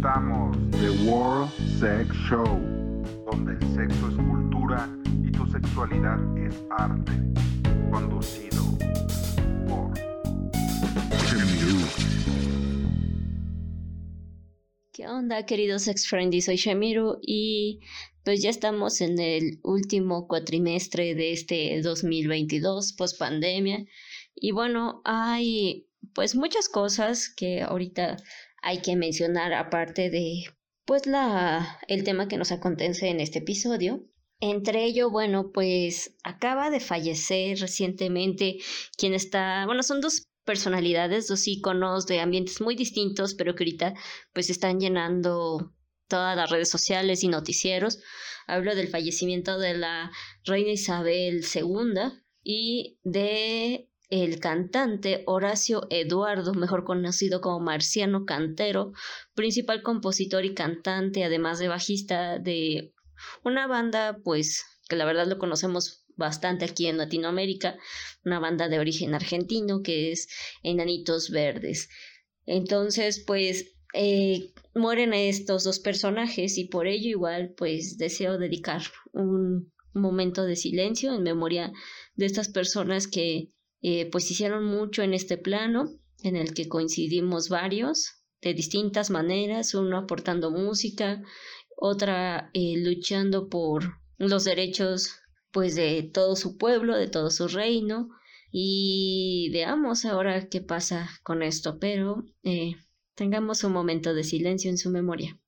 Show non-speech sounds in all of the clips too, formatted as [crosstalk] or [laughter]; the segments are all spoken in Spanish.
presentamos The World Sex Show, donde el sexo es cultura y tu sexualidad es arte. Conducido por Chemiru. ¿Qué onda, queridos sex friendly? Soy Shamiru y pues ya estamos en el último cuatrimestre de este 2022, post pandemia. Y bueno, hay pues muchas cosas que ahorita hay que mencionar aparte de pues la el tema que nos acontece en este episodio. Entre ello, bueno, pues acaba de fallecer recientemente quien está, bueno, son dos personalidades, dos íconos de ambientes muy distintos, pero que ahorita pues están llenando todas las redes sociales y noticieros. Hablo del fallecimiento de la reina Isabel II y de el cantante Horacio Eduardo, mejor conocido como Marciano Cantero, principal compositor y cantante, además de bajista de una banda, pues que la verdad lo conocemos bastante aquí en Latinoamérica, una banda de origen argentino que es Enanitos Verdes. Entonces, pues eh, mueren estos dos personajes y por ello igual pues deseo dedicar un momento de silencio en memoria de estas personas que eh, pues hicieron mucho en este plano, en el que coincidimos varios, de distintas maneras, uno aportando música, otra eh, luchando por los derechos pues de todo su pueblo, de todo su reino, y veamos ahora qué pasa con esto, pero eh, tengamos un momento de silencio en su memoria.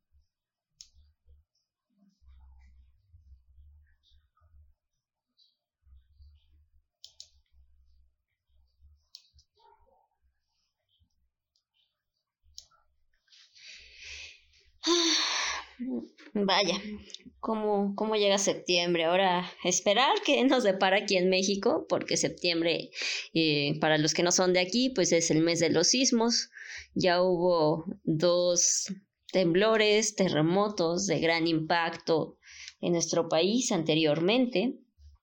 Vaya, ¿cómo, ¿cómo llega septiembre? Ahora, esperar que nos depara aquí en México, porque septiembre, eh, para los que no son de aquí, pues es el mes de los sismos. Ya hubo dos temblores, terremotos de gran impacto en nuestro país anteriormente.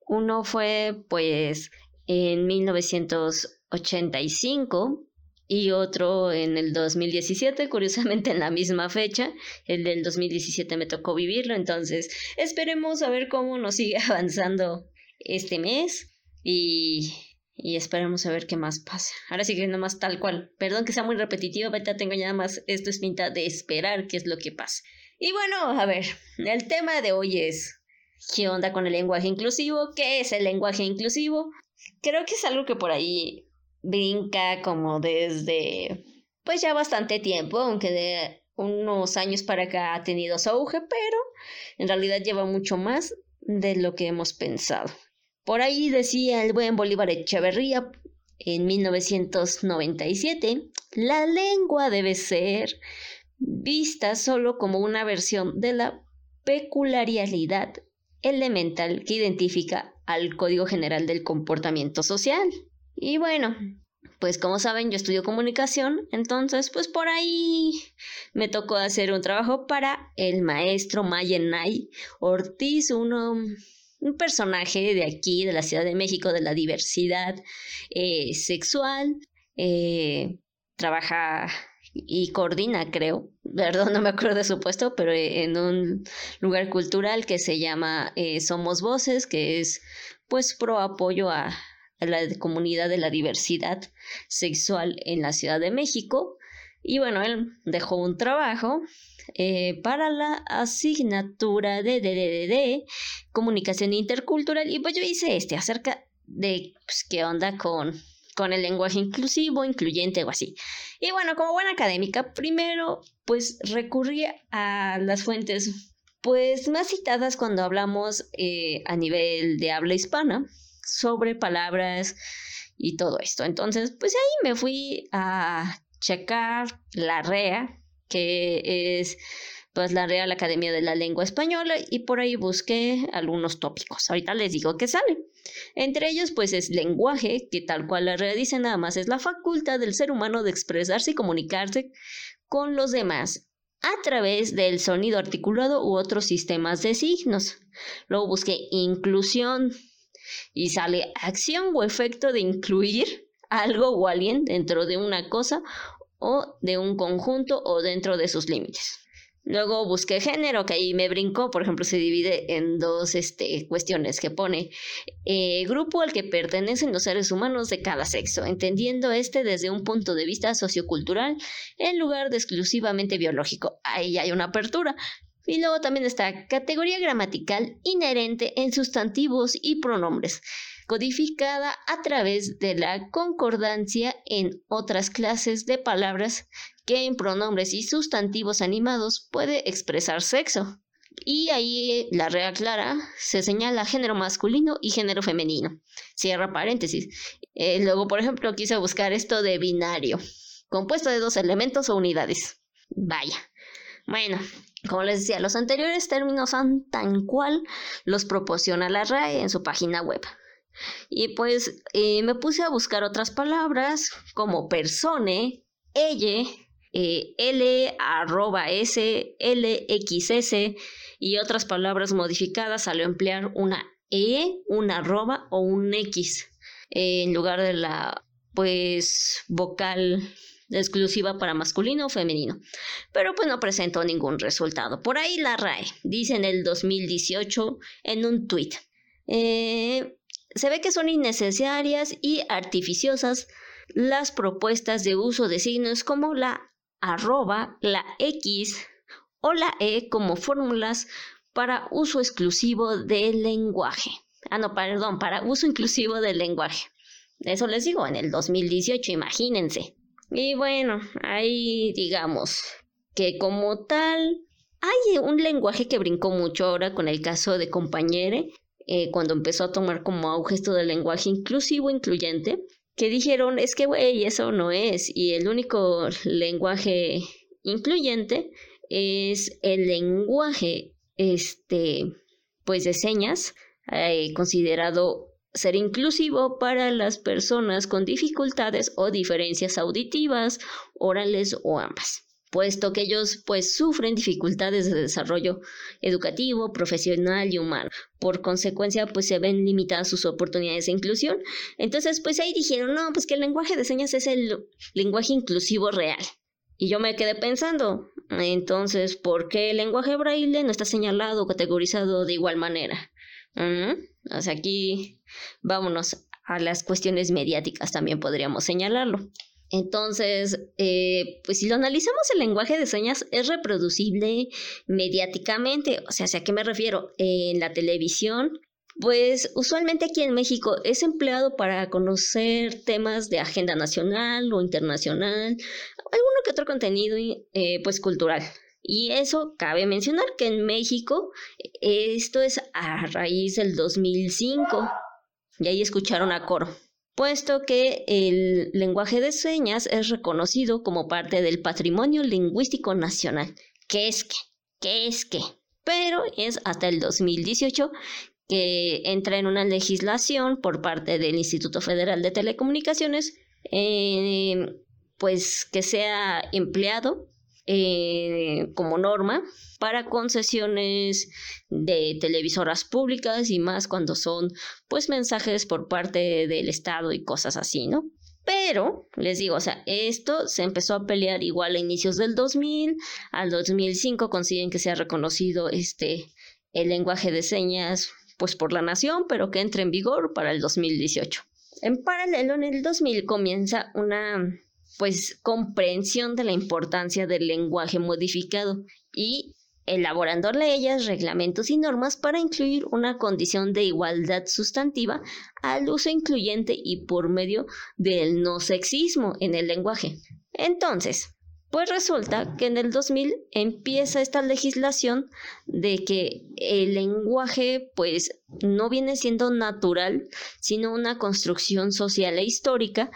Uno fue, pues, en 1985 y otro en el 2017, curiosamente en la misma fecha. El del 2017 me tocó vivirlo, entonces esperemos a ver cómo nos sigue [laughs] avanzando este mes y, y esperemos a ver qué más pasa. Ahora sí que nada más tal cual. Perdón que sea muy repetitivo, ahorita tengo ya más, esto es pinta de esperar qué es lo que pasa. Y bueno, a ver, el tema de hoy es ¿qué onda con el lenguaje inclusivo? ¿Qué es el lenguaje inclusivo? Creo que es algo que por ahí brinca como desde pues ya bastante tiempo, aunque de unos años para acá ha tenido su auge, pero en realidad lleva mucho más de lo que hemos pensado. Por ahí decía el buen Bolívar Echeverría en 1997, la lengua debe ser vista solo como una versión de la peculiaridad elemental que identifica al Código General del Comportamiento Social. Y bueno, pues como saben, yo estudio comunicación, entonces pues por ahí me tocó hacer un trabajo para el maestro Mayenay Ortiz, uno, un personaje de aquí, de la Ciudad de México, de la diversidad eh, sexual, eh, trabaja y coordina, creo, [laughs] perdón, no me acuerdo de su puesto, pero en un lugar cultural que se llama eh, Somos Voces, que es pues pro apoyo a a la comunidad de la diversidad sexual en la Ciudad de México. Y bueno, él dejó un trabajo eh, para la asignatura de, de, comunicación intercultural y pues yo hice este acerca de pues, qué onda con, con el lenguaje inclusivo, incluyente o así. Y bueno, como buena académica, primero pues recurrí a las fuentes pues más citadas cuando hablamos eh, a nivel de habla hispana, sobre palabras y todo esto. Entonces, pues ahí me fui a checar la REA, que es pues la Real Academia de la Lengua Española y por ahí busqué algunos tópicos. Ahorita les digo que sale. Entre ellos pues es lenguaje, que tal cual la REA dice nada más es la facultad del ser humano de expresarse y comunicarse con los demás a través del sonido articulado u otros sistemas de signos. Luego busqué inclusión, y sale acción o efecto de incluir algo o alguien dentro de una cosa o de un conjunto o dentro de sus límites. Luego busqué género, que ahí me brincó, por ejemplo, se divide en dos este, cuestiones que pone eh, grupo al que pertenecen los seres humanos de cada sexo, entendiendo este desde un punto de vista sociocultural en lugar de exclusivamente biológico. Ahí hay una apertura. Y luego también está categoría gramatical inherente en sustantivos y pronombres, codificada a través de la concordancia en otras clases de palabras que en pronombres y sustantivos animados puede expresar sexo. Y ahí la regla clara se señala género masculino y género femenino. Cierra paréntesis. Eh, luego, por ejemplo, quise buscar esto de binario, compuesto de dos elementos o unidades. Vaya. Bueno, como les decía, los anteriores términos son tan cual los proporciona la RAE en su página web. Y pues eh, me puse a buscar otras palabras como persone, elle, eh, L, arroba S, LXS y otras palabras modificadas al emplear una E, una arroba o un X en lugar de la pues vocal exclusiva para masculino o femenino. Pero pues no presentó ningún resultado. Por ahí la RAE dice en el 2018 en un tweet. Eh, se ve que son innecesarias y artificiosas las propuestas de uso de signos como la arroba, la X o la E como fórmulas para uso exclusivo del lenguaje. Ah, no, perdón, para uso inclusivo del lenguaje. Eso les digo, en el 2018, imagínense. Y bueno, ahí digamos que como tal, hay un lenguaje que brincó mucho ahora con el caso de compañere, eh, cuando empezó a tomar como auge esto del lenguaje inclusivo, incluyente, que dijeron, es que, güey, eso no es. Y el único lenguaje incluyente es el lenguaje, este, pues de señas, eh, considerado ser inclusivo para las personas con dificultades o diferencias auditivas, orales o ambas puesto que ellos pues sufren dificultades de desarrollo educativo, profesional y humano. Por consecuencia pues se ven limitadas sus oportunidades de inclusión. Entonces pues ahí dijeron, no, pues que el lenguaje de señas es el lenguaje inclusivo real. Y yo me quedé pensando, entonces, ¿por qué el lenguaje braille no está señalado o categorizado de igual manera? O sea, aquí vámonos a las cuestiones mediáticas, también podríamos señalarlo. Entonces, eh, pues si lo analizamos, el lenguaje de señas es reproducible mediáticamente. O sea, ¿a qué me refiero? En la televisión, pues usualmente aquí en México es empleado para conocer temas de agenda nacional o internacional, alguno que otro contenido eh, pues cultural. Y eso cabe mencionar que en México esto es a raíz del 2005. Y ahí escucharon a coro puesto que el lenguaje de señas es reconocido como parte del patrimonio lingüístico nacional. ¿Qué es qué? ¿Qué es qué? Pero es hasta el 2018 que entra en una legislación por parte del Instituto Federal de Telecomunicaciones, eh, pues que sea empleado eh, como norma para concesiones de televisoras públicas y más cuando son pues mensajes por parte del Estado y cosas así, ¿no? Pero, les digo, o sea, esto se empezó a pelear igual a inicios del 2000, al 2005 consiguen que sea reconocido este el lenguaje de señas pues por la nación, pero que entre en vigor para el 2018. En paralelo, en el 2000 comienza una pues comprensión de la importancia del lenguaje modificado y elaborando leyes, reglamentos y normas para incluir una condición de igualdad sustantiva al uso incluyente y por medio del no sexismo en el lenguaje. Entonces, pues resulta que en el 2000 empieza esta legislación de que el lenguaje pues no viene siendo natural, sino una construcción social e histórica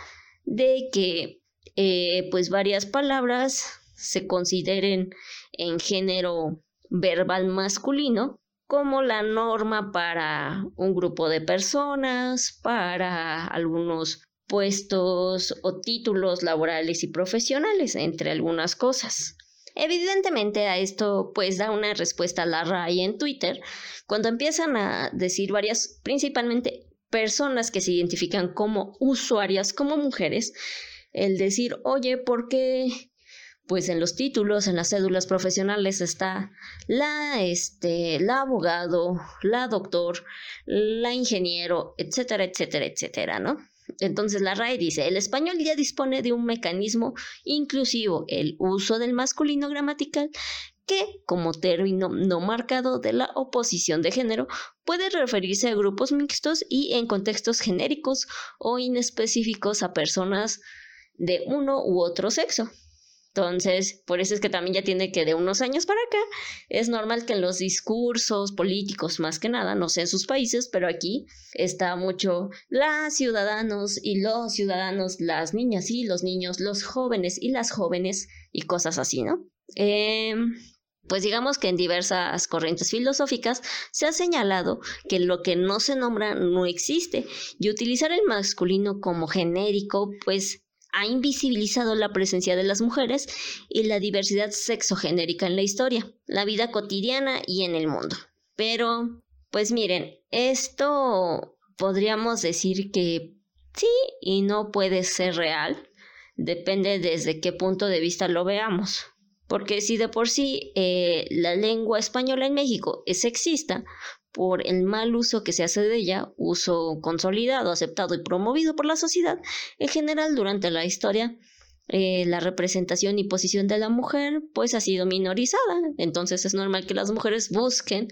de que eh, pues varias palabras se consideren en género verbal masculino como la norma para un grupo de personas, para algunos puestos o títulos laborales y profesionales, entre algunas cosas. Evidentemente a esto pues da una respuesta a la RAI en Twitter cuando empiezan a decir varias, principalmente personas que se identifican como usuarias, como mujeres, el decir, oye, ¿por qué pues en los títulos, en las cédulas profesionales está la, este, la abogado, la doctor, la ingeniero, etcétera, etcétera, etcétera, ¿no? Entonces la RAE dice, el español ya dispone de un mecanismo inclusivo, el uso del masculino gramatical, que, como término no marcado de la oposición de género, puede referirse a grupos mixtos y en contextos genéricos o inespecíficos a personas de uno u otro sexo. Entonces, por eso es que también ya tiene que de unos años para acá, es normal que en los discursos políticos, más que nada, no sé en sus países, pero aquí está mucho las ciudadanos y los ciudadanos, las niñas y los niños, los jóvenes y las jóvenes y cosas así, ¿no? Em, pues digamos que en diversas corrientes filosóficas se ha señalado que lo que no se nombra no existe y utilizar el masculino como genérico pues ha invisibilizado la presencia de las mujeres y la diversidad sexogenérica en la historia, la vida cotidiana y en el mundo. Pero, pues miren, esto podríamos decir que sí y no puede ser real, depende desde qué punto de vista lo veamos. Porque si de por sí eh, la lengua española en México es sexista, por el mal uso que se hace de ella, uso consolidado, aceptado y promovido por la sociedad, en general durante la historia eh, la representación y posición de la mujer pues ha sido minorizada. Entonces es normal que las mujeres busquen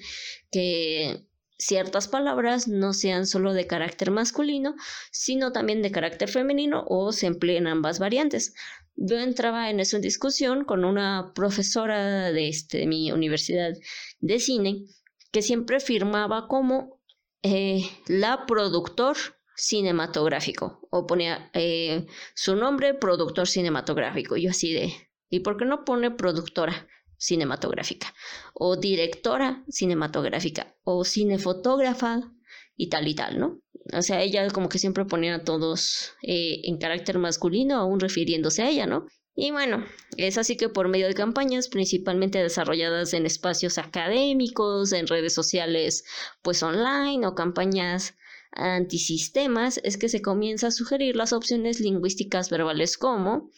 que ciertas palabras no sean solo de carácter masculino, sino también de carácter femenino o se empleen ambas variantes. Yo entraba en en discusión con una profesora de, este, mi universidad de cine que siempre firmaba como eh, la productor cinematográfico o ponía eh, su nombre productor cinematográfico. Yo así de, ¿y por qué no pone productora cinematográfica? O directora cinematográfica o cinefotógrafa y tal y tal, ¿no? O sea, ella como que siempre ponía a todos eh, en carácter masculino, aún refiriéndose a ella, ¿no? Y bueno, es así que por medio de campañas principalmente desarrolladas en espacios académicos, en redes sociales pues online o campañas antisistemas, es que se comienza a sugerir las opciones lingüísticas verbales como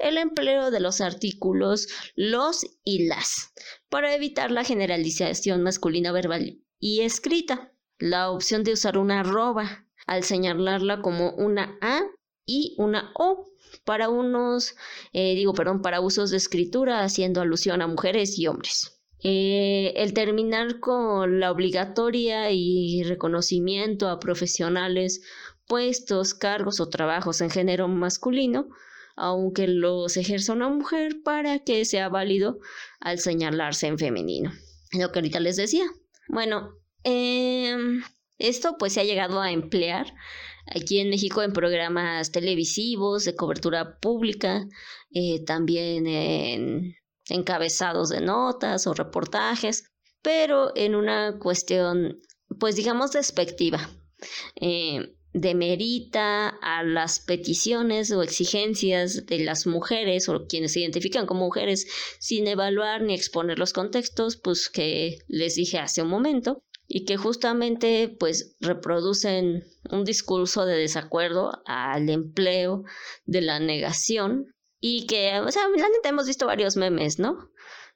el empleo de los artículos los y las para evitar la generalización masculina verbal y escrita, la opción de usar una arroba al señalarla como una A y una O para unos, eh, digo, perdón, para usos de escritura haciendo alusión a mujeres y hombres. Eh, el terminar con la obligatoria y reconocimiento a profesionales, puestos, cargos o trabajos en género masculino, aunque los ejerza una mujer para que sea válido al señalarse en femenino. Lo que ahorita les decía. Bueno, em, esto pues se ha llegado a emplear aquí en México en programas televisivos de cobertura pública, eh, también en encabezados de notas o reportajes, pero en una cuestión, pues digamos, despectiva. Eh, demerita a las peticiones o exigencias de las mujeres o quienes se identifican como mujeres sin evaluar ni exponer los contextos, pues que les dije hace un momento, y que justamente pues reproducen un discurso de desacuerdo al empleo de la negación y que, o sea, la neta hemos visto varios memes, ¿no?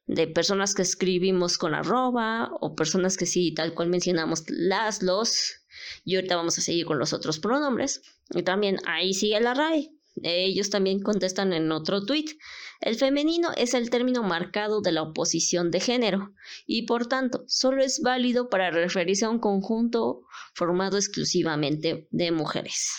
De personas que escribimos con arroba o personas que sí, tal cual mencionamos, las, los, y ahorita vamos a seguir con los otros pronombres. Y también ahí sigue la RAE. Ellos también contestan en otro tuit. El femenino es el término marcado de la oposición de género y por tanto solo es válido para referirse a un conjunto formado exclusivamente de mujeres.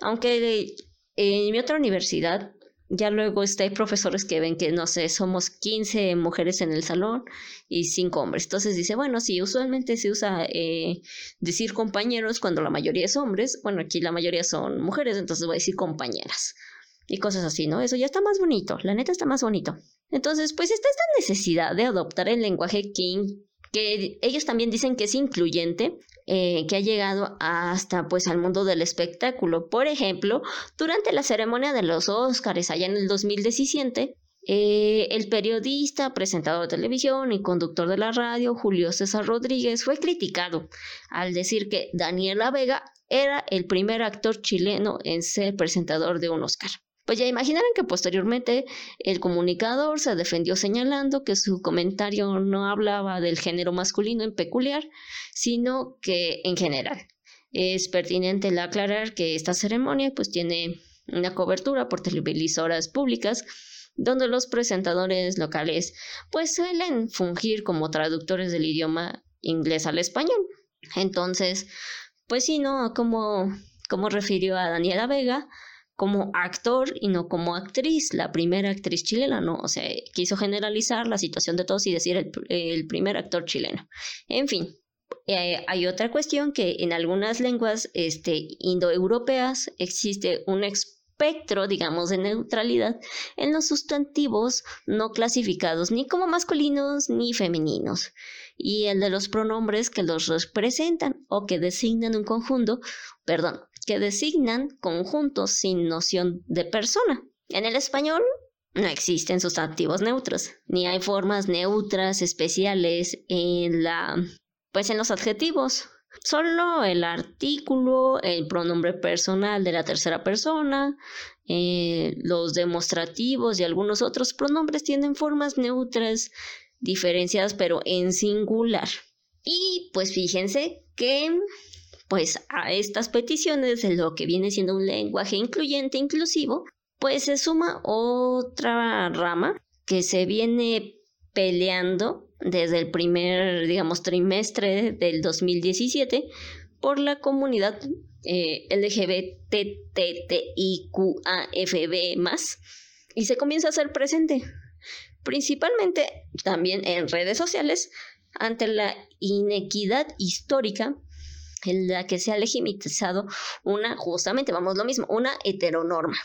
Aunque en mi otra universidad ya luego está, hay profesores que ven que, no sé, somos 15 mujeres en el salón y 5 hombres. Entonces dice, bueno, sí, usualmente se usa eh, decir compañeros cuando la mayoría es hombres. Bueno, aquí la mayoría son mujeres, entonces voy a decir compañeras. Y cosas así, ¿no? Eso ya está más bonito, la neta está más bonito. Entonces, pues está esta necesidad de adoptar el lenguaje King, que ellos también dicen que es incluyente, eh, que ha llegado hasta pues al mundo del espectáculo. Por ejemplo, durante la ceremonia de los Óscares allá en el 2017, eh, el periodista, presentador de televisión y conductor de la radio, Julio César Rodríguez, fue criticado al decir que Daniela Vega era el primer actor chileno en ser presentador de un Oscar. Pues ya imaginarán que posteriormente el comunicador se defendió señalando que su comentario no hablaba del género masculino en peculiar, sino que en general. Es pertinente aclarar que esta ceremonia pues tiene una cobertura por televisoras públicas donde los presentadores locales pues suelen fungir como traductores del idioma inglés al español. Entonces, pues sí, ¿no? Como, como refirió a Daniela Vega, como actor y no como actriz, la primera actriz chilena, ¿no? O sea, quiso generalizar la situación de todos y decir el, primer actor chileno. En fin, eh, hay otra cuestión que en algunas lenguas este, indoeuropeas existe un espectro, digamos, de neutralidad en los sustantivos no clasificados ni como masculinos ni femeninos, y el de los pronombres que los representan o que designan un conjunto, perdón, que designan conjuntos sin noción de persona. En el español no existen sustantivos neutros, ni hay formas neutras especiales en la pues en los adjetivos. Solo el artículo, el pronombre personal de la tercera persona, eh, los demostrativos y algunos otros pronombres tienen formas neutras diferenciadas pero en singular. Y pues fíjense que pues a estas peticiones de lo que viene siendo un lenguaje incluyente inclusivo, pues se suma otra rama que se viene peleando desde el primer, digamos, trimestre del 2017 por la comunidad eh, LGBTTIQAFB y se comienza a hacer presente, principalmente también en redes sociales, ante la inequidad histórica en la que se ha legitimizado una, justamente, vamos lo mismo, una heteronorma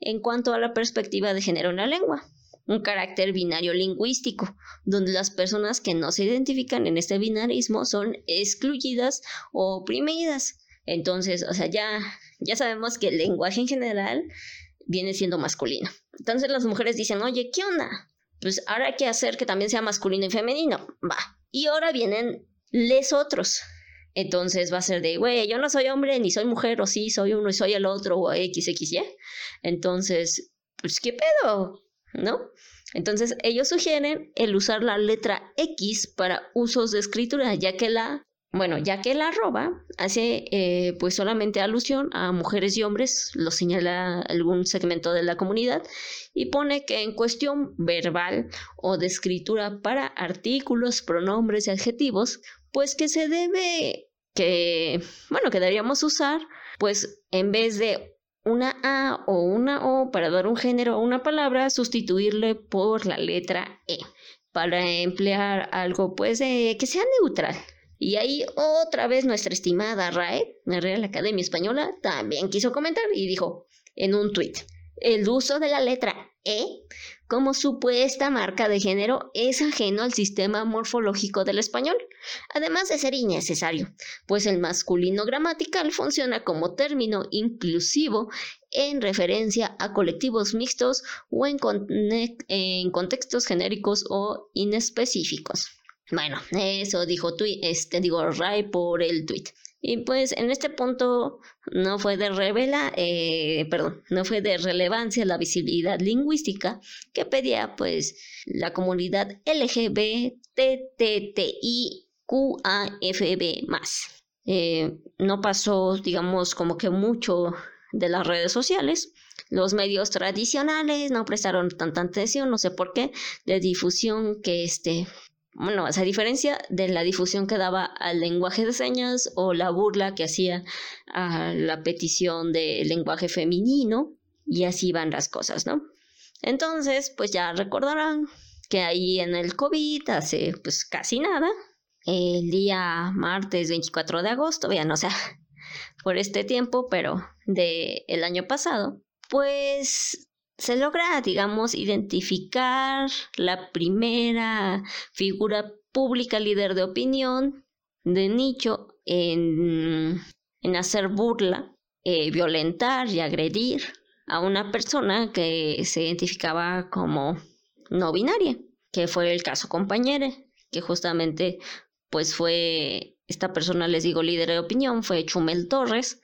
en cuanto a la perspectiva de género en la lengua, un carácter binario lingüístico, donde las personas que no se identifican en este binarismo son excluidas o oprimidas. Entonces, o sea, ya, ya sabemos que el lenguaje en general viene siendo masculino. Entonces las mujeres dicen, oye, ¿qué onda? Pues ahora hay que hacer que también sea masculino y femenino. Va. Y ahora vienen les otros, entonces va a ser de, güey, yo no soy hombre ni soy mujer, o sí, soy uno y soy el otro, o XXY. Entonces, pues, ¿qué pedo? ¿No? Entonces, ellos sugieren el usar la letra X para usos de escritura, ya que la, bueno, ya que la arroba hace eh, pues solamente alusión a mujeres y hombres, lo señala algún segmento de la comunidad, y pone que en cuestión verbal o de escritura para artículos, pronombres y adjetivos, pues que se debe, que, bueno, que deberíamos usar, pues en vez de una A o una O para dar un género a una palabra, sustituirle por la letra E para emplear algo pues que sea neutral. Y ahí otra vez nuestra estimada RAE, la Real Academia Española, también quiso comentar y dijo en un tuit, el uso de la letra E como supuesta marca de género es ajeno al sistema morfológico del español, además de ser innecesario, pues el masculino gramatical funciona como término inclusivo en referencia a colectivos mixtos o en, contextos genéricos o inespecíficos. Bueno, eso dijo este, digo Ray por el tweet. Y pues en este punto no fue de revela, eh, perdón, no fue de relevancia la visibilidad lingüística que pedía pues la comunidad LGBTTIQAFB más. Eh, no pasó, digamos, como que mucho de las redes sociales. Los medios tradicionales no prestaron tanta atención, no sé por qué, de difusión que este bueno, a diferencia de la difusión que daba al lenguaje de señas o la burla que hacía a la petición del lenguaje femenino, y así van las cosas, ¿no? Entonces, pues ya recordarán que ahí en el COVID hace pues casi nada, el día martes 24 de agosto, vean, o sea, [laughs] por este tiempo, pero de el año pasado, pues se logra, digamos, identificar la primera figura pública líder de opinión de nicho en, en hacer burla, eh, violentar y agredir a una persona que se identificaba como no binaria, que fue el caso compañere, que justamente pues fue esta persona, les digo, líder de opinión, fue Chumel Torres,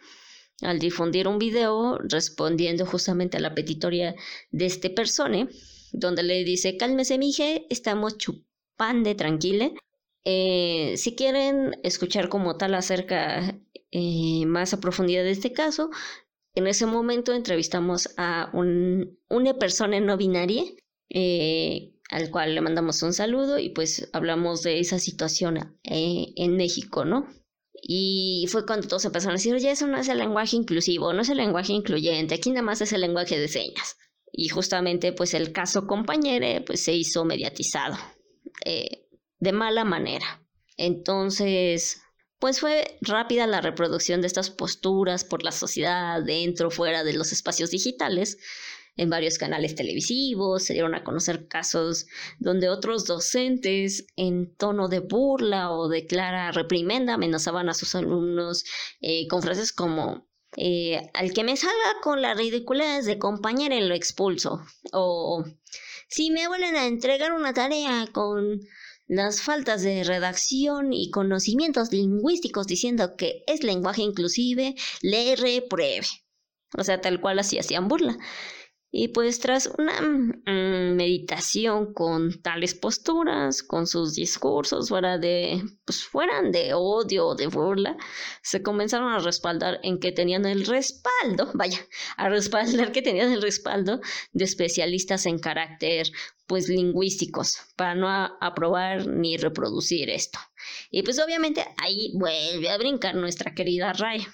al difundir un video respondiendo justamente a la petitoria de este persone, donde le dice, cálmese mije, estamos chupando tranquile. Eh, si quieren escuchar como tal acerca eh, más a profundidad de este caso, en ese momento entrevistamos a un, una persona no binaria, eh, al cual le mandamos un saludo y pues hablamos de esa situación en México, ¿no? Y fue cuando todos empezaron a decir, oye, eso no es el lenguaje inclusivo, no es el lenguaje incluyente, aquí nada más es el lenguaje de señas. Y justamente pues el caso compañero pues se hizo mediatizado eh, de mala manera. Entonces, pues fue rápida la reproducción de estas posturas por la sociedad dentro, fuera de los espacios digitales, en varios canales televisivos, se dieron a conocer casos donde otros docentes en tono de burla o de clara reprimenda amenazaban a sus alumnos eh, con frases como eh, al que me salga con la ridiculez de compañero lo expulso o si me vuelven a entregar una tarea con las faltas de redacción y conocimientos lingüísticos diciendo que es lenguaje inclusive, le repruebe. O sea, tal cual así hacían burla. Y pues tras una mm, meditación con tales posturas, con sus discursos fuera de, pues fueran de odio o de burla, se comenzaron a respaldar en que tenían el respaldo, vaya, a respaldar que tenían el respaldo de especialistas en carácter, pues lingüísticos, para no aprobar ni reproducir esto. Y pues obviamente ahí vuelve a brincar nuestra querida Raya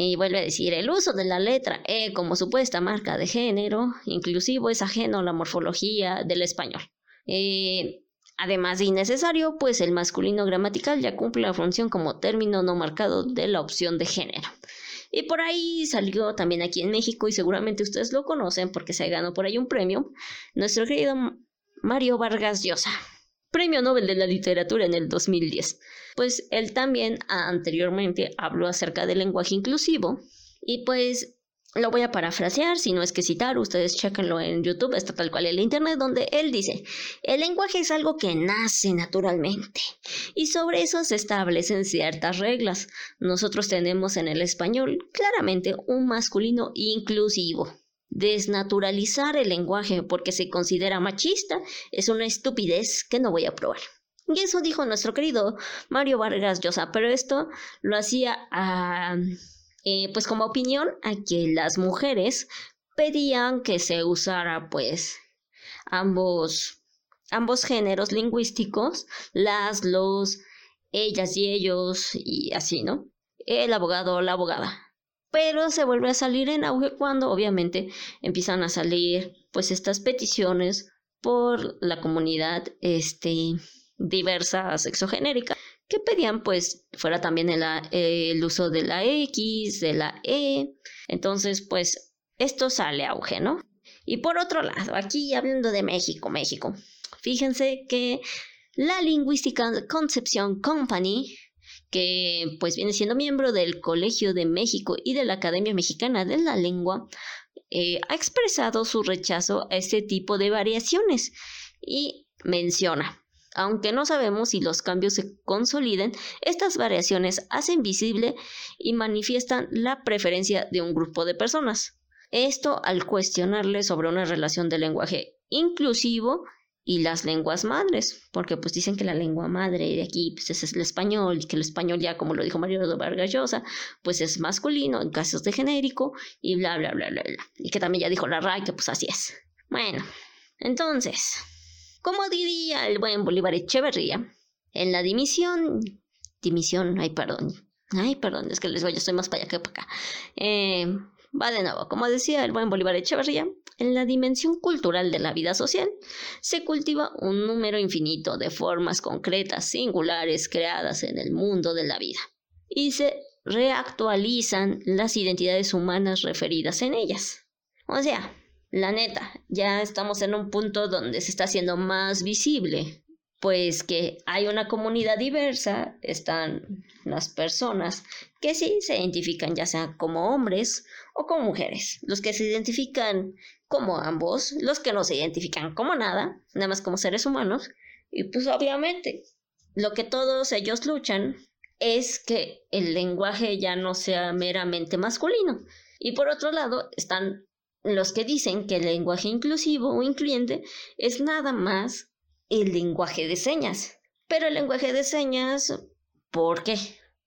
y vuelve a decir, el uso de la letra E como supuesta marca de género inclusivo es ajeno a la morfología del español. Eh, además de innecesario, pues el masculino gramatical ya cumple la función como término no marcado de la opción de género. Y por ahí salió también aquí en México, y seguramente ustedes lo conocen porque se ganó por ahí un premio, nuestro querido Mario Vargas Llosa. Premio Nobel de la Literatura en el 2010. Pues él también anteriormente habló acerca del lenguaje inclusivo y pues lo voy a parafrasear, si no es que citar, ustedes chequenlo en YouTube, está tal cual en el Internet, donde él dice, el lenguaje es algo que nace naturalmente y sobre eso se establecen ciertas reglas. Nosotros tenemos en el español claramente un masculino inclusivo. Desnaturalizar el lenguaje porque se considera machista es una estupidez que no voy a probar. Y eso dijo nuestro querido Mario Vargas Llosa, pero esto lo hacía eh, pues como opinión a que las mujeres pedían que se usara pues ambos, ambos géneros lingüísticos, las, los, ellas y ellos y así, ¿no? El abogado la abogada pero se vuelve a salir en auge cuando obviamente empiezan a salir pues estas peticiones por la comunidad este diversa sexogenérica que pedían pues fuera también el, el uso de la X, de la E. Entonces pues esto sale auge, ¿no? Y por otro lado, aquí hablando de México, México, fíjense que la Lingüística Concepción Company que pues viene siendo miembro del Colegio de México y de la Academia Mexicana de la Lengua, eh, ha expresado su rechazo a este tipo de variaciones y menciona, aunque no sabemos si los cambios se consoliden, estas variaciones hacen visible y manifiestan la preferencia de un grupo de personas. Esto al cuestionarle sobre una relación de lenguaje inclusivo y las lenguas madres, porque pues dicen que la lengua madre de aquí pues es el español y que el español ya como lo dijo Mario Vargas Llosa, pues es masculino en casos de genérico y bla bla bla bla bla. Y que también ya dijo la RAI que pues así es. Bueno, entonces, como diría el buen Bolívar Echeverría, en la dimisión, dimisión, ay perdón, ay perdón, es que les voy, yo estoy más para allá que para acá. Eh, va de nuevo, como decía el buen Bolívar Echeverría, en la dimensión cultural de la vida social se cultiva un número infinito de formas concretas, singulares, creadas en el mundo de la vida, y se reactualizan las identidades humanas referidas en ellas. O sea, la neta, ya estamos en un punto donde se está haciendo más visible, pues que hay una comunidad diversa, están las personas que sí se identifican ya sea como hombres o como mujeres, los que se identifican como ambos, los que no se identifican como nada, nada más como seres humanos, y pues obviamente lo que todos ellos luchan es que el lenguaje ya no sea meramente masculino. Y por otro lado están los que dicen que el lenguaje inclusivo o incluyente es nada más el lenguaje de señas. Pero el lenguaje de señas, ¿por qué?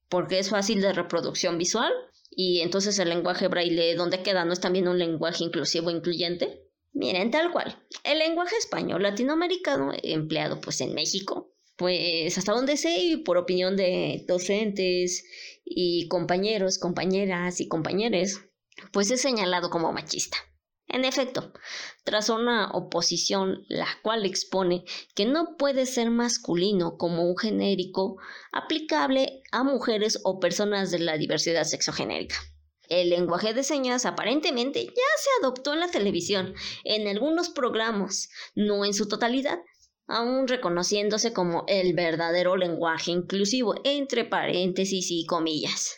Porque es fácil de reproducción visual y entonces el lenguaje braille, ¿dónde queda? ¿No es también un lenguaje inclusivo o incluyente? Miren, tal cual. El lenguaje español latinoamericano empleado pues en México pues hasta donde sé y por opinión de docentes y compañeros, compañeras y compañeros, pues es señalado como machista. En efecto, tras una oposición la cual expone que no puede ser masculino como un genérico aplicable a mujeres o personas de la diversidad sexogenérica. El lenguaje de señas aparentemente ya se adoptó en la televisión, en algunos programas, no en su totalidad, aún reconociéndose como el verdadero lenguaje inclusivo, entre paréntesis y comillas.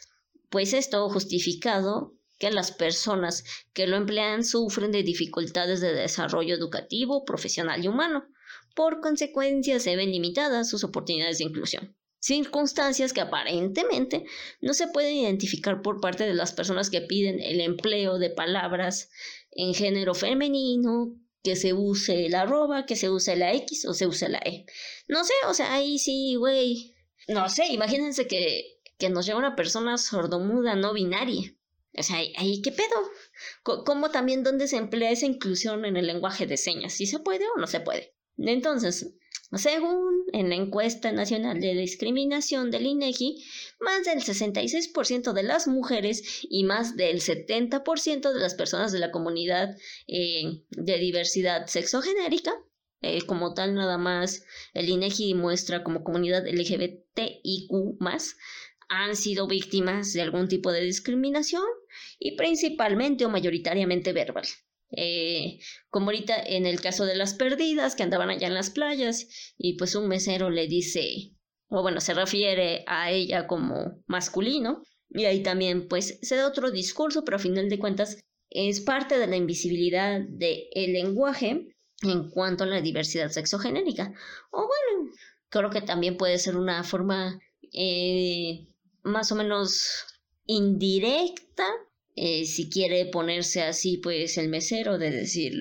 Pues esto justificado que las personas que lo emplean sufren de dificultades de desarrollo educativo, profesional y humano. Por consecuencia, se ven limitadas sus oportunidades de inclusión. Circunstancias que aparentemente no se pueden identificar por parte de las personas que piden el empleo de palabras en género femenino, que se use la arroba, que se use la X o se use la E. No sé, o sea, ahí sí, güey. No sé, imagínense que, que nos llega una persona sordomuda, no binaria. O sea, ahí qué pedo. ¿Cómo también dónde se emplea esa inclusión en el lenguaje de señas? ¿Si se puede o no se puede? Entonces, según en la encuesta nacional de discriminación del INEGI, más del 66% de las mujeres y más del 70% de las personas de la comunidad eh, de diversidad sexogenérica, eh, como tal nada más el INEGI muestra como comunidad LGBTIQ han sido víctimas de algún tipo de discriminación y principalmente o mayoritariamente verbal. Eh, como ahorita en el caso de las perdidas que andaban allá en las playas y pues un mesero le dice, o bueno, se refiere a ella como masculino y ahí también pues se da otro discurso, pero a final de cuentas es parte de la invisibilidad del lenguaje en cuanto a la diversidad sexogenérica. O bueno, creo que también puede ser una forma eh, más o menos indirecta eh, si quiere ponerse así, pues el mesero de decir,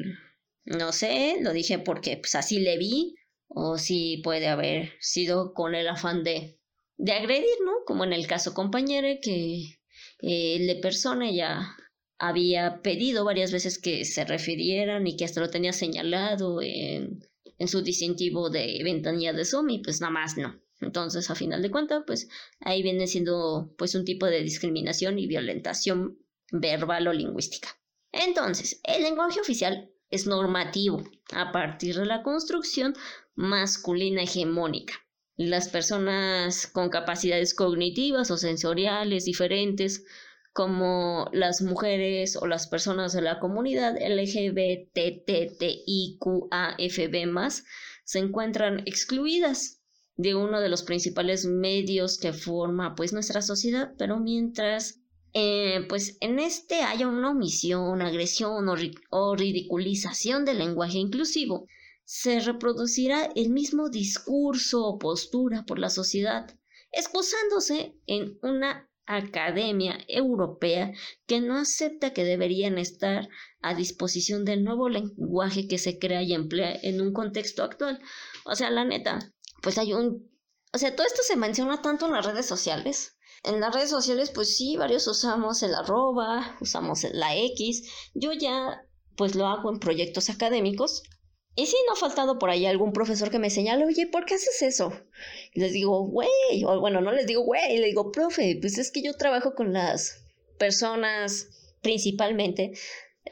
no sé, lo dije porque pues así le vi, o si puede haber sido con el afán de, de agredir, ¿no? Como en el caso compañero que eh, de persona ya había pedido varias veces que se refirieran y que hasta lo tenía señalado en, en su distintivo de ventanilla de Zoom y pues nada más no. Entonces, a final de cuentas, pues ahí viene siendo pues un tipo de discriminación y violentación verbal o lingüística. Entonces, el lenguaje oficial es normativo a partir de la construcción masculina hegemónica. Las personas con capacidades cognitivas o sensoriales diferentes, como las mujeres o las personas de la comunidad LGBTTIQAFB+, se encuentran excluidas de uno de los principales medios que forma pues nuestra sociedad, pero mientras eh, pues en este haya una omisión, agresión o, ridiculización del lenguaje inclusivo, se reproducirá el mismo discurso o postura por la sociedad, excusándose en una academia europea que no acepta que deberían estar a disposición del nuevo lenguaje que se crea y emplea en un contexto actual. O sea, la neta, pues hay un... O sea, todo esto se menciona tanto en las redes sociales en las redes sociales, pues sí, varios usamos el arroba, usamos la X. Yo ya, pues lo hago en proyectos académicos. Y sí, no ha faltado por ahí algún profesor que me señale, oye, ¿por qué haces eso? Les digo, güey, o bueno, no les digo, güey, le digo, profe, pues es que yo trabajo con las personas principalmente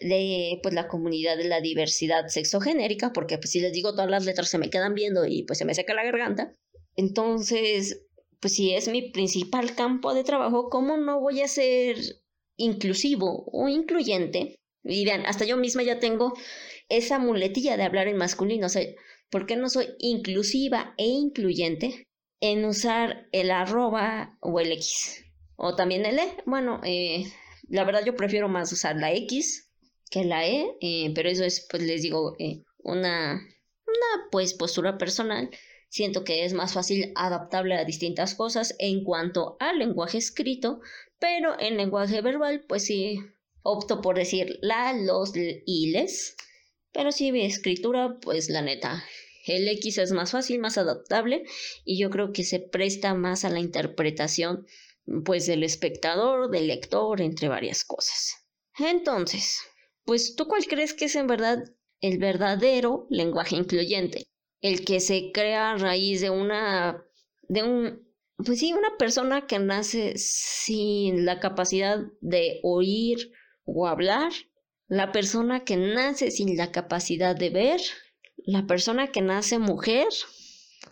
de pues la comunidad de la diversidad sexogenérica, porque pues si les digo todas las letras se me quedan viendo y pues se me seca la garganta. Entonces, pues si es mi principal campo de trabajo, ¿cómo no voy a ser inclusivo o incluyente? Y vean, hasta yo misma ya tengo esa muletilla de hablar en masculino, o sea, ¿por qué no soy inclusiva e incluyente en usar el arroba o el X? O también el E. Bueno, eh, la verdad yo prefiero más usar la X que la E, pero eso es, pues les digo, eh, una, una pues postura personal siento que es más fácil adaptable a distintas cosas en cuanto al lenguaje escrito, pero en lenguaje verbal, pues sí, opto por decir la, los y les, pero si mi escritura, pues la neta, el X es más fácil, más adaptable y yo creo que se presta más a la interpretación pues del espectador, del lector, entre varias cosas. Entonces, pues tú cuál crees que es en verdad el verdadero lenguaje incluyente, el que se crea a raíz de una de un pues sí, una persona que nace sin la capacidad de oír o hablar, la persona que nace sin la capacidad de ver, la persona que nace mujer,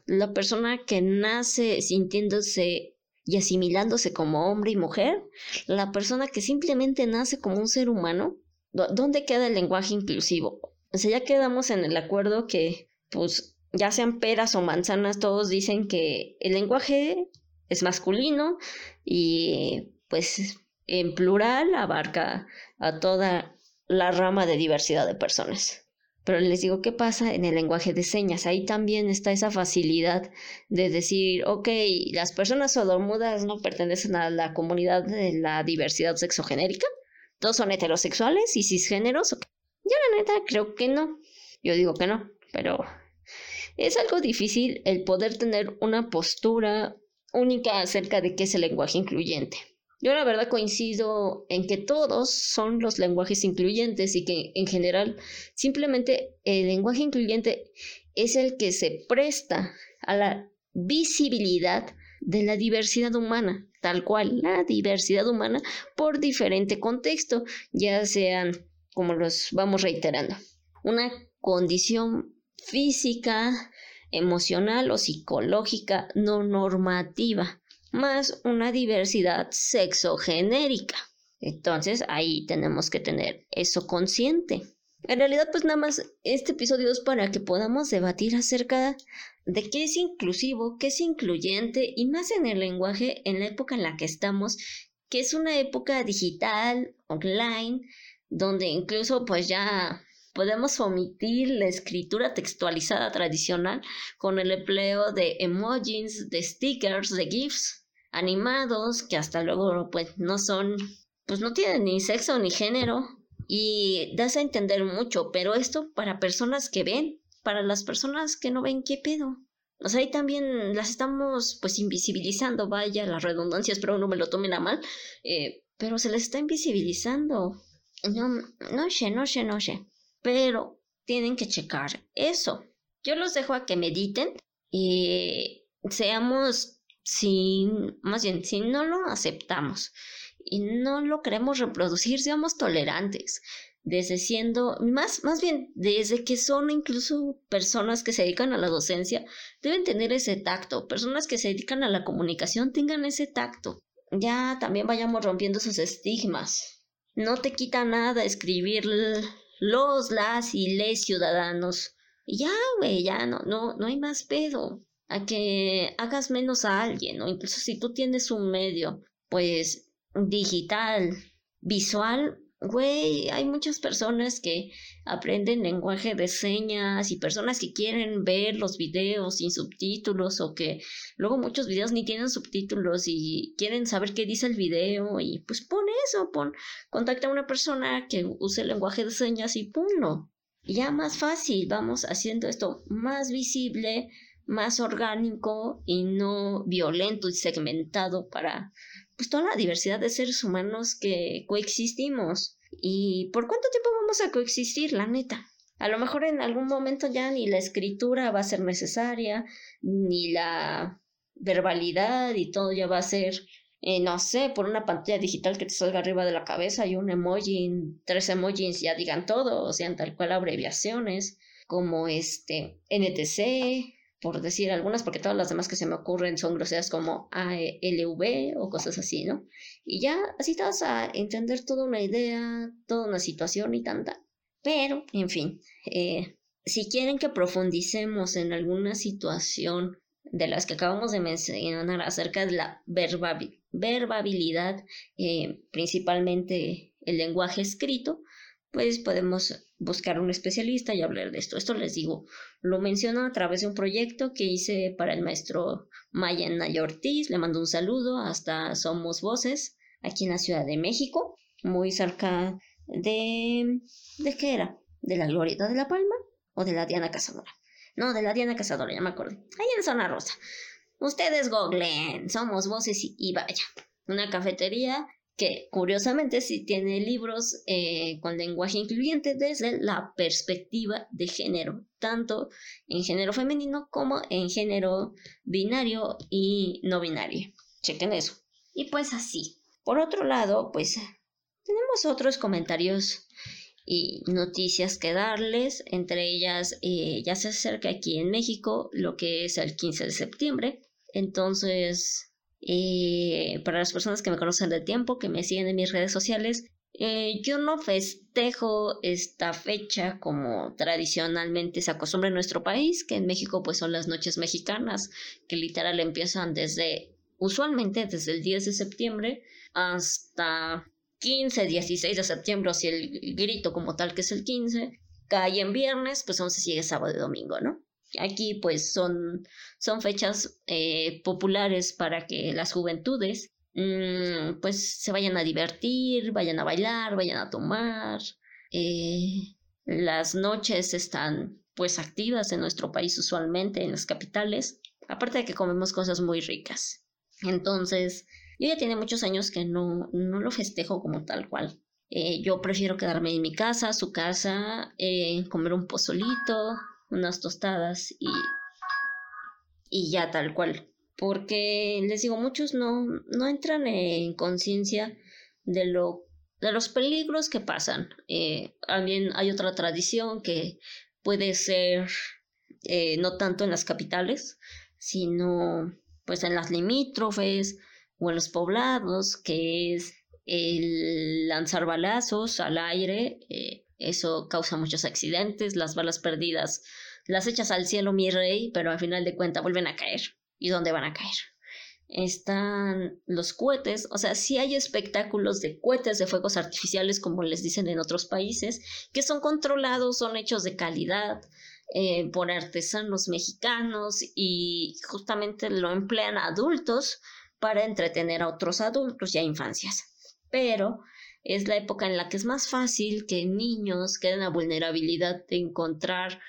la persona que nace sintiéndose y asimilándose como hombre y mujer, la persona que simplemente nace como un ser humano, ¿dónde queda el lenguaje inclusivo? O sea, ya quedamos en el acuerdo que, pues, ya sean peras o manzanas, todos dicen que el lenguaje es masculino y, pues, en plural abarca a toda la rama de diversidad de personas. Pero les digo, ¿qué pasa en el lenguaje de señas? Ahí también está esa facilidad de decir, ok, las personas sordomudas no pertenecen a la comunidad de la diversidad sexogenérica. Todos son heterosexuales y cisgéneros. Yo la neta creo que no. Yo digo que no, pero es algo difícil el poder tener una postura única acerca de qué es el lenguaje incluyente. Yo la verdad coincido en que todos son los lenguajes incluyentes y que en general simplemente el lenguaje incluyente es el que se presta a la visibilidad de la diversidad humana, tal cual, la diversidad humana por diferente contexto, ya sean, como los vamos reiterando, una condición física, emocional o psicológica no normativa más una diversidad sexogenérica. Entonces ahí tenemos que tener eso consciente. En realidad, pues nada más este episodio es para que podamos debatir acerca de qué es inclusivo, qué es incluyente y más en el lenguaje en la época en la que estamos, que es una época digital, online, donde incluso pues ya podemos omitir la escritura textualizada tradicional con el empleo de emojis, de stickers, de GIFs animados que hasta luego pues no son, pues no tienen ni sexo ni género y das a entender mucho, pero esto para personas que ven, para las personas que no ven, ¿qué pedo? O sea, ahí también las estamos pues invisibilizando, vaya, las redundancias, pero no me lo tomen a mal, eh, pero se les está invisibilizando. No, no sé, no sé, no sé pero tienen que checar eso. Yo los dejo a que mediten y seamos sin, más bien, si no lo aceptamos y no lo queremos reproducir, seamos tolerantes. Desde siendo, más, más bien, desde que son incluso personas que se dedican a la docencia, deben tener ese tacto. Personas que se dedican a la comunicación tengan ese tacto. Ya también vayamos rompiendo esos estigmas. No te quita nada escribir los, las y les ciudadanos. ya, güey, ya no, no, no hay más pedo. A que hagas menos a alguien, o incluso si tú tienes un medio, pues, digital, visual, güey, hay muchas personas que aprenden lenguaje de señas y personas que quieren ver los videos sin subtítulos o que luego muchos videos ni tienen subtítulos y quieren saber qué dice el video y pues pon eso, pon, contacta a una persona que use el lenguaje de señas y ponlo. Ya más fácil, vamos haciendo esto más visible, más orgánico y no violento y segmentado para pues toda la diversidad de seres humanos que coexistimos. ¿Y por cuánto tiempo vamos a coexistir, la neta? A lo mejor en algún momento ya ni la escritura va a ser necesaria, ni la verbalidad y todo ya va a ser, eh, no sé, por una pantalla digital que te salga arriba de la cabeza y un emoji, tres emojis ya digan todo, o sean tal cual abreviaciones, como este NTC, por decir algunas, porque todas las demás que se me ocurren son groseras como ALV o cosas así, ¿no? Y ya así te vas a entender toda una idea, toda una situación y tanta. Pero, en fin, eh, si quieren que profundicemos en alguna situación de las que acabamos de mencionar acerca de la verbabilidad, eh, principalmente el lenguaje escrito, pues podemos buscar un especialista y hablar de esto. Esto les digo, lo menciono a través de un proyecto que hice para el maestro Mayan Naya Ortiz. Le mando un saludo hasta Somos Voces, aquí en la Ciudad de México, muy cerca de... ¿De qué era? ¿De la Glorieta de la Palma o de la Diana Cazadora? No, de la Diana Cazadora, ya me acordé. Ahí en Zona Rosa. Ustedes googleen, Somos Voces y vaya. Una cafetería que curiosamente sí tiene libros eh, con lenguaje incluyente desde la perspectiva de género, tanto en género femenino como en género binario y no binario. Chequen eso. Y pues así. Por otro lado, pues tenemos otros comentarios y noticias que darles, entre ellas eh, ya se acerca aquí en México lo que es el 15 de septiembre, entonces eh, para las personas que me conocen de tiempo, que me siguen en mis redes sociales, eh, yo no festejo esta fecha como tradicionalmente se acostumbra en nuestro país, que en México pues son las noches mexicanas, que literal empiezan desde, usualmente desde el 10 de septiembre hasta 15, 16 de septiembre, o si el grito como tal que es el 15, cae en viernes, pues entonces sigue sábado y domingo, ¿no? Aquí pues son, son fechas eh, populares para que las juventudes mm, pues se vayan a divertir, vayan a bailar, vayan a tomar. Eh, las noches están pues activas en nuestro país usualmente, en las capitales, aparte de que comemos cosas muy ricas. Entonces, yo ya tiene muchos años que no, no lo festejo como tal cual. Eh, yo prefiero quedarme en mi casa, su casa, comer un pozolito, unas tostadas y, y ya tal cual. Porque les digo, muchos no, no entran en conciencia de lo de los peligros que pasan. Eh, también hay otra tradición que puede ser eh, no tanto en las capitales, sino pues en las limítrofes o en los poblados, que es el lanzar balazos al aire, eh, eso causa muchos accidentes, las balas perdidas las echas al cielo, mi rey, pero al final de cuentas vuelven a caer. ¿Y dónde van a caer? Están los cohetes, o sea, sí hay espectáculos de cohetes de fuegos artificiales, como les dicen en otros países, que son controlados, son hechos de calidad, eh, por artesanos mexicanos y justamente lo emplean adultos para entretener a otros adultos y a infancias. Pero es la época en la que es más fácil que niños queden a vulnerabilidad de encontrar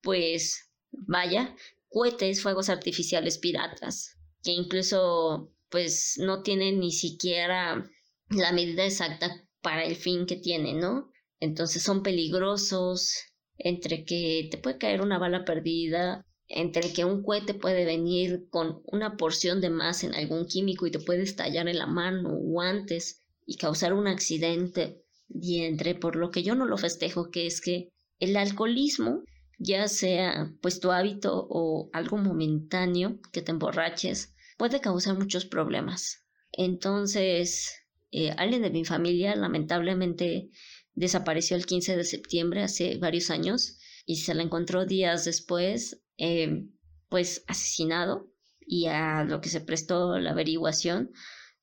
pues vaya, cohetes, fuegos artificiales piratas, que incluso pues no tienen ni siquiera la medida exacta para el fin que tienen, ¿no? Entonces son peligrosos, entre que te puede caer una bala perdida, entre que un cohete puede venir con una porción de más en algún químico y te puede estallar en la mano o antes y causar un accidente, y entre por lo que yo no lo festejo, que es que el alcoholismo ya sea pues tu hábito o algo momentáneo que te emborraches, puede causar muchos problemas. Entonces, eh, alguien de mi familia lamentablemente desapareció el 15 de septiembre hace varios años y se la encontró días después, em, pues asesinado y a lo que se prestó la averiguación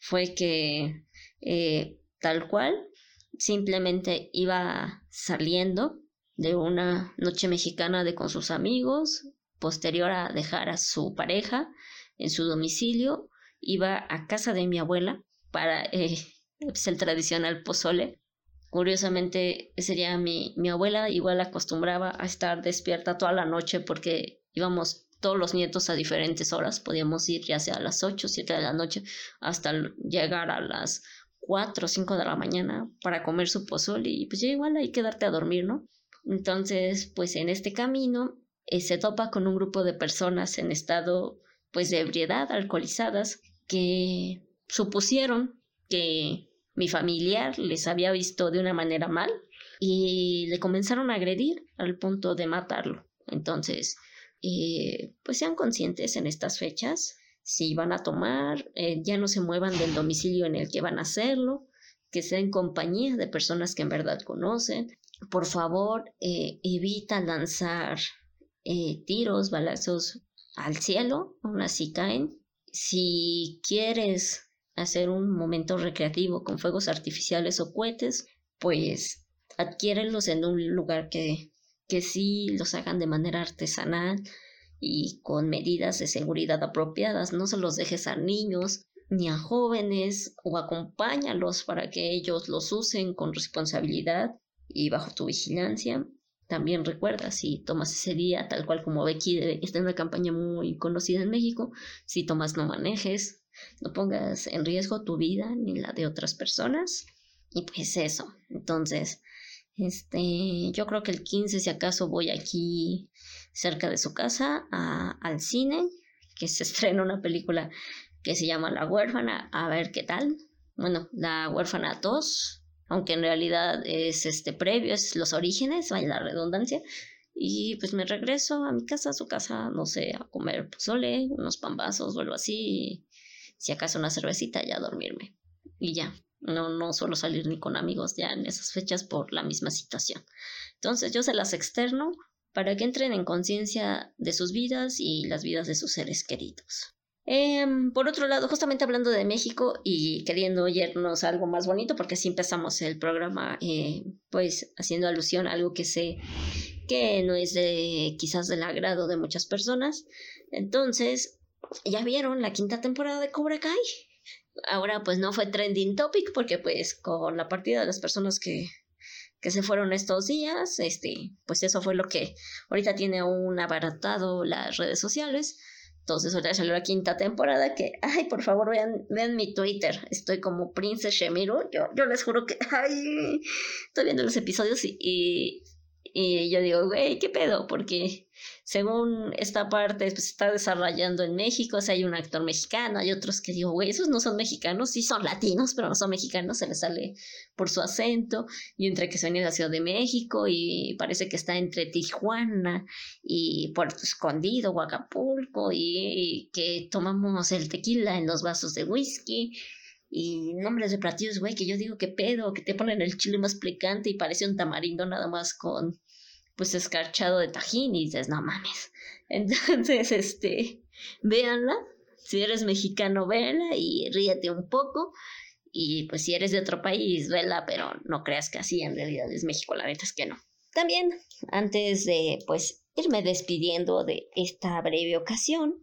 fue que eh, tal cual simplemente iba saliendo de una noche mexicana de con sus amigos, posterior a dejar a su pareja en su domicilio, iba a casa de mi abuela para eh, pues, el tradicional pozole. Curiosamente, sería mi, mi abuela, igual acostumbraba a estar despierta toda la noche porque íbamos todos los nietos a diferentes horas, podíamos ir ya sea a las 8 o 7 de la noche hasta llegar a las 4 o 5 de la mañana para comer su pozole y pues ya igual hay que darte a dormir, ¿no? Entonces, pues en este camino eh, se topa con un grupo de personas en estado pues de ebriedad, alcoholizadas, que supusieron que mi familiar les había visto de una manera mal y le comenzaron a agredir al punto de matarlo. Entonces, eh, pues sean conscientes en estas fechas, si van a tomar, eh, ya no se muevan del domicilio en el que van a hacerlo, que sea en compañía de personas que en verdad conocen, por favor, eh, evita lanzar tiros, balazos al cielo, aún así caen. Si quieres hacer un momento recreativo con fuegos artificiales o cohetes, pues adquiérenlos en un lugar que, que sí los hagan de manera artesanal y con medidas de seguridad apropiadas. No se los dejes a niños ni a jóvenes o acompáñalos para que ellos los usen con responsabilidad y bajo tu vigilancia. También recuerda, si tomas ese día, tal cual como Becky está en una campaña muy conocida en México, si tomas no manejes, no pongas en riesgo tu vida ni la de otras personas. Y pues eso, entonces, este, yo creo que el 15 si acaso voy aquí cerca de su casa a, al cine, que se [laughs] estrena una película que se llama La huérfana, a ver qué tal. Bueno, La huérfana 2, aunque en realidad es este previo, es los orígenes, vaya la redundancia. Y pues me regreso a mi casa, a su casa, no sé, a comer pozole, unos pambazos o algo así, si acaso una cervecita y a dormirme. Y ya, no, no suelo salir ni con amigos ya en esas fechas por la misma situación. Entonces yo se las externo para que entren en conciencia de sus vidas y las vidas de sus seres queridos. Em, por otro lado, justamente hablando de México y queriendo oírnos algo más bonito, porque así empezamos el programa, eh, pues haciendo alusión a algo que sé que no es de quizás del agrado de muchas personas. Entonces, ya vieron la quinta temporada de Cobra Kai. Ahora pues no fue trending topic porque pues con la partida de las personas que, que se fueron estos días, este, pues eso fue lo que ahorita tiene un abaratado las redes sociales. Entonces ahora salió la quinta temporada que, ay, por favor, vean, vean mi Twitter. Estoy como Princess Shemiru. Yo, yo les juro que, ay, estoy viendo los episodios y, y, y yo digo, güey, ¿qué pedo? Porque según esta parte, pues se está desarrollando en México, o sea, hay un actor mexicano, hay otros que digo, güey, esos no son mexicanos, sí son latinos, pero no son mexicanos, se les sale por su acento, y entre que se viene de la Ciudad de México, y parece que está entre Tijuana y Puerto Escondido, o Acapulco, y, que tomamos el tequila en los vasos de whisky, y nombres de platillos, güey, que yo digo, ¿qué pedo? Que te ponen el chile más picante y parece un tamarindo nada más con pues escarchado de tajín y dices, no mames. [laughs] Entonces, este, véanla. Si eres mexicano, véanla y ríete un poco. Y pues si eres de otro país, vela, pero no creas que así en realidad es México, la neta es que no. También, antes de pues irme despidiendo de esta breve ocasión,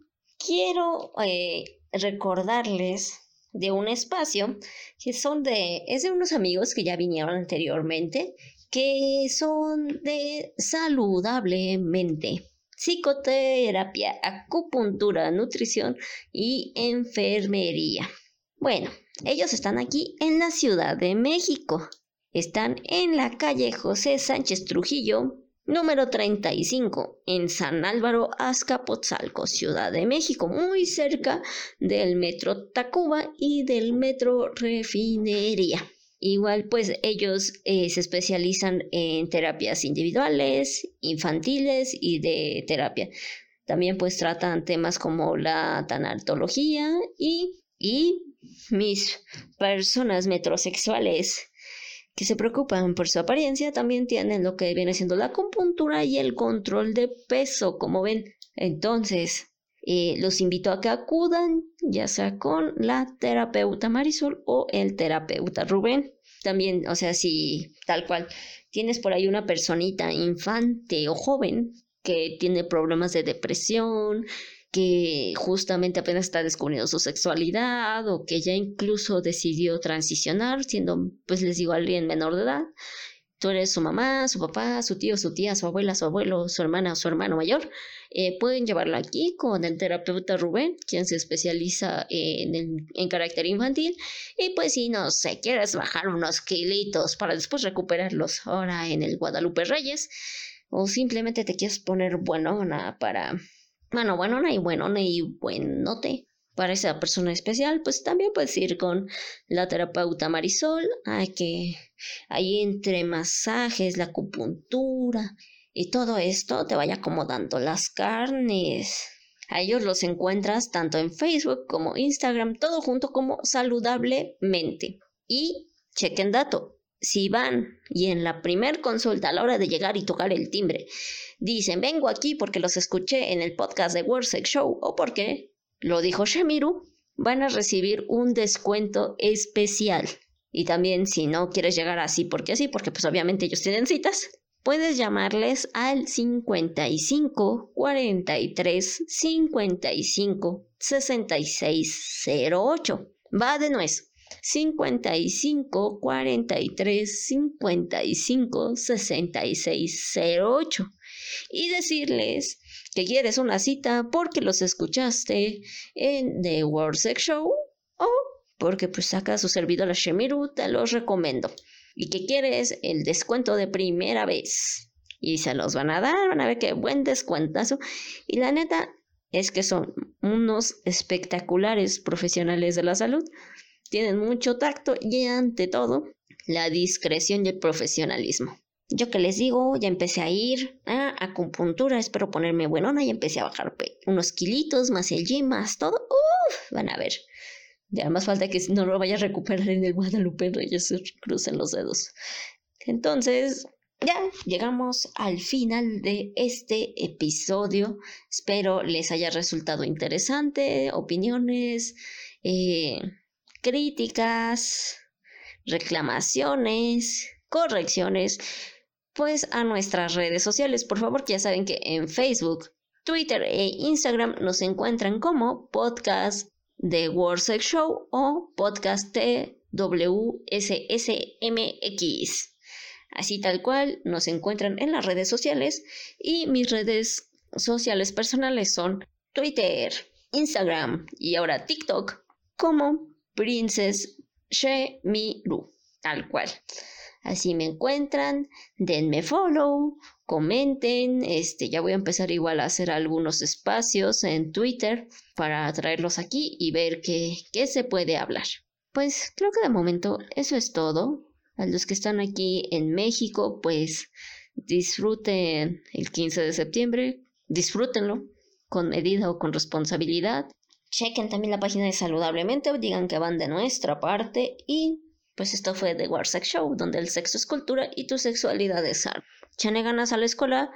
quiero eh, recordarles de un espacio que son de, es de unos amigos que ya vinieron anteriormente que son de saludablemente. Psicoterapia, acupuntura, nutrición y enfermería. Bueno, ellos están aquí en la Ciudad de México. Están en la calle José Sánchez Trujillo, número 35, en San Álvaro, Azcapotzalco, Ciudad de México, muy cerca del metro Tacuba y del metro Refinería. Igual pues ellos eh, se especializan en terapias individuales, infantiles y de terapia. También pues tratan temas como la tanatología y, y mis personas metrosexuales que se preocupan por su apariencia también tienen lo que viene siendo la acupuntura y el control de peso, como ven. Entonces, eh, los invito a que acudan, ya sea con la terapeuta Marisol o el terapeuta Rubén. También, o sea, si tal cual tienes por ahí una personita infante o joven que tiene problemas de depresión, que justamente apenas está descubriendo su sexualidad o que ya incluso decidió transicionar siendo, pues les digo, alguien menor de edad, tú eres su mamá, su papá, su tío, su tía, su abuela, su abuelo, su hermana su hermano mayor, eh, pueden llevarlo aquí con el terapeuta Rubén, quien se especializa en, en carácter infantil. Y pues si no sé, quieres bajar unos kilitos para después recuperarlos ahora en el Guadalupe Reyes, o simplemente te quieres poner buenona para... Bueno, buenona y buenona y buenote para esa persona especial, pues también puedes ir con la terapeuta Marisol, hay que ahí entre masajes, la acupuntura y todo esto te vaya acomodando las carnes. A ellos los encuentras tanto en Facebook como Instagram, todo junto como saludablemente. Y chequen dato, si van y en la primer consulta a la hora de llegar y tocar el timbre dicen vengo aquí porque los escuché en el podcast de World Sex Show o porque lo dijo Shemiru, van a recibir un descuento especial. Y también si no quieres llegar así porque así, porque pues obviamente ellos tienen citas, puedes llamarles al 55 43 55 66 08. Va de nuez. 55 43 55 66 08 y decirles que quieres una cita porque los escuchaste en The World Sex Show o porque pues saca su servidor a Shemiru, te los recomiendo. Y que quieres el descuento de primera vez. Y se los van a dar, van a ver qué buen descuentazo. Y la neta es que son unos espectaculares profesionales de la salud. Tienen mucho tacto y ante todo la discreción y el profesionalismo. Yo que les digo, ya empecé a ir a acupuntura, espero ponerme buenona y empecé a bajar unos kilitos, más el gym, más todo. Uf, van a ver. Ya más falta que no lo vaya a recuperar en el Guadalupe Reyes crucen los dedos. Entonces, ya llegamos al final de este episodio. Espero les haya resultado interesante. Opiniones, eh, críticas, reclamaciones, correcciones pues a nuestras redes sociales. Por favor, ya saben que en Facebook, Twitter e Instagram nos encuentran como podcast de World Sex Show o podcast WSSMX. Así tal cual nos encuentran en las redes sociales y mis redes sociales personales son Twitter, Instagram y ahora TikTok como Princess Shemiru, tal cual. Así me encuentran, denme follow, comenten, este, ya voy a empezar igual a hacer algunos espacios en Twitter para traerlos aquí y ver qué, qué se puede hablar. Pues creo que de momento eso es todo. A los que están aquí en México, pues disfruten el 15 de septiembre, disfrútenlo con medida o con responsabilidad. Chequen también la página de Saludablemente, digan que van de nuestra parte y pues esto fue The War Sex Show, donde el sexo es cultura y tu sexualidad es arte. Chane ganas a la escuela,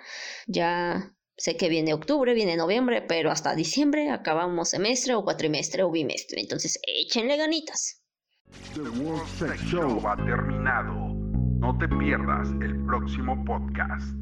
ya sé que viene octubre, viene noviembre, pero hasta diciembre acabamos semestre o cuatrimestre o bimestre. Entonces échenle ganitas. The World Sex Show ha terminado. No te pierdas el próximo podcast.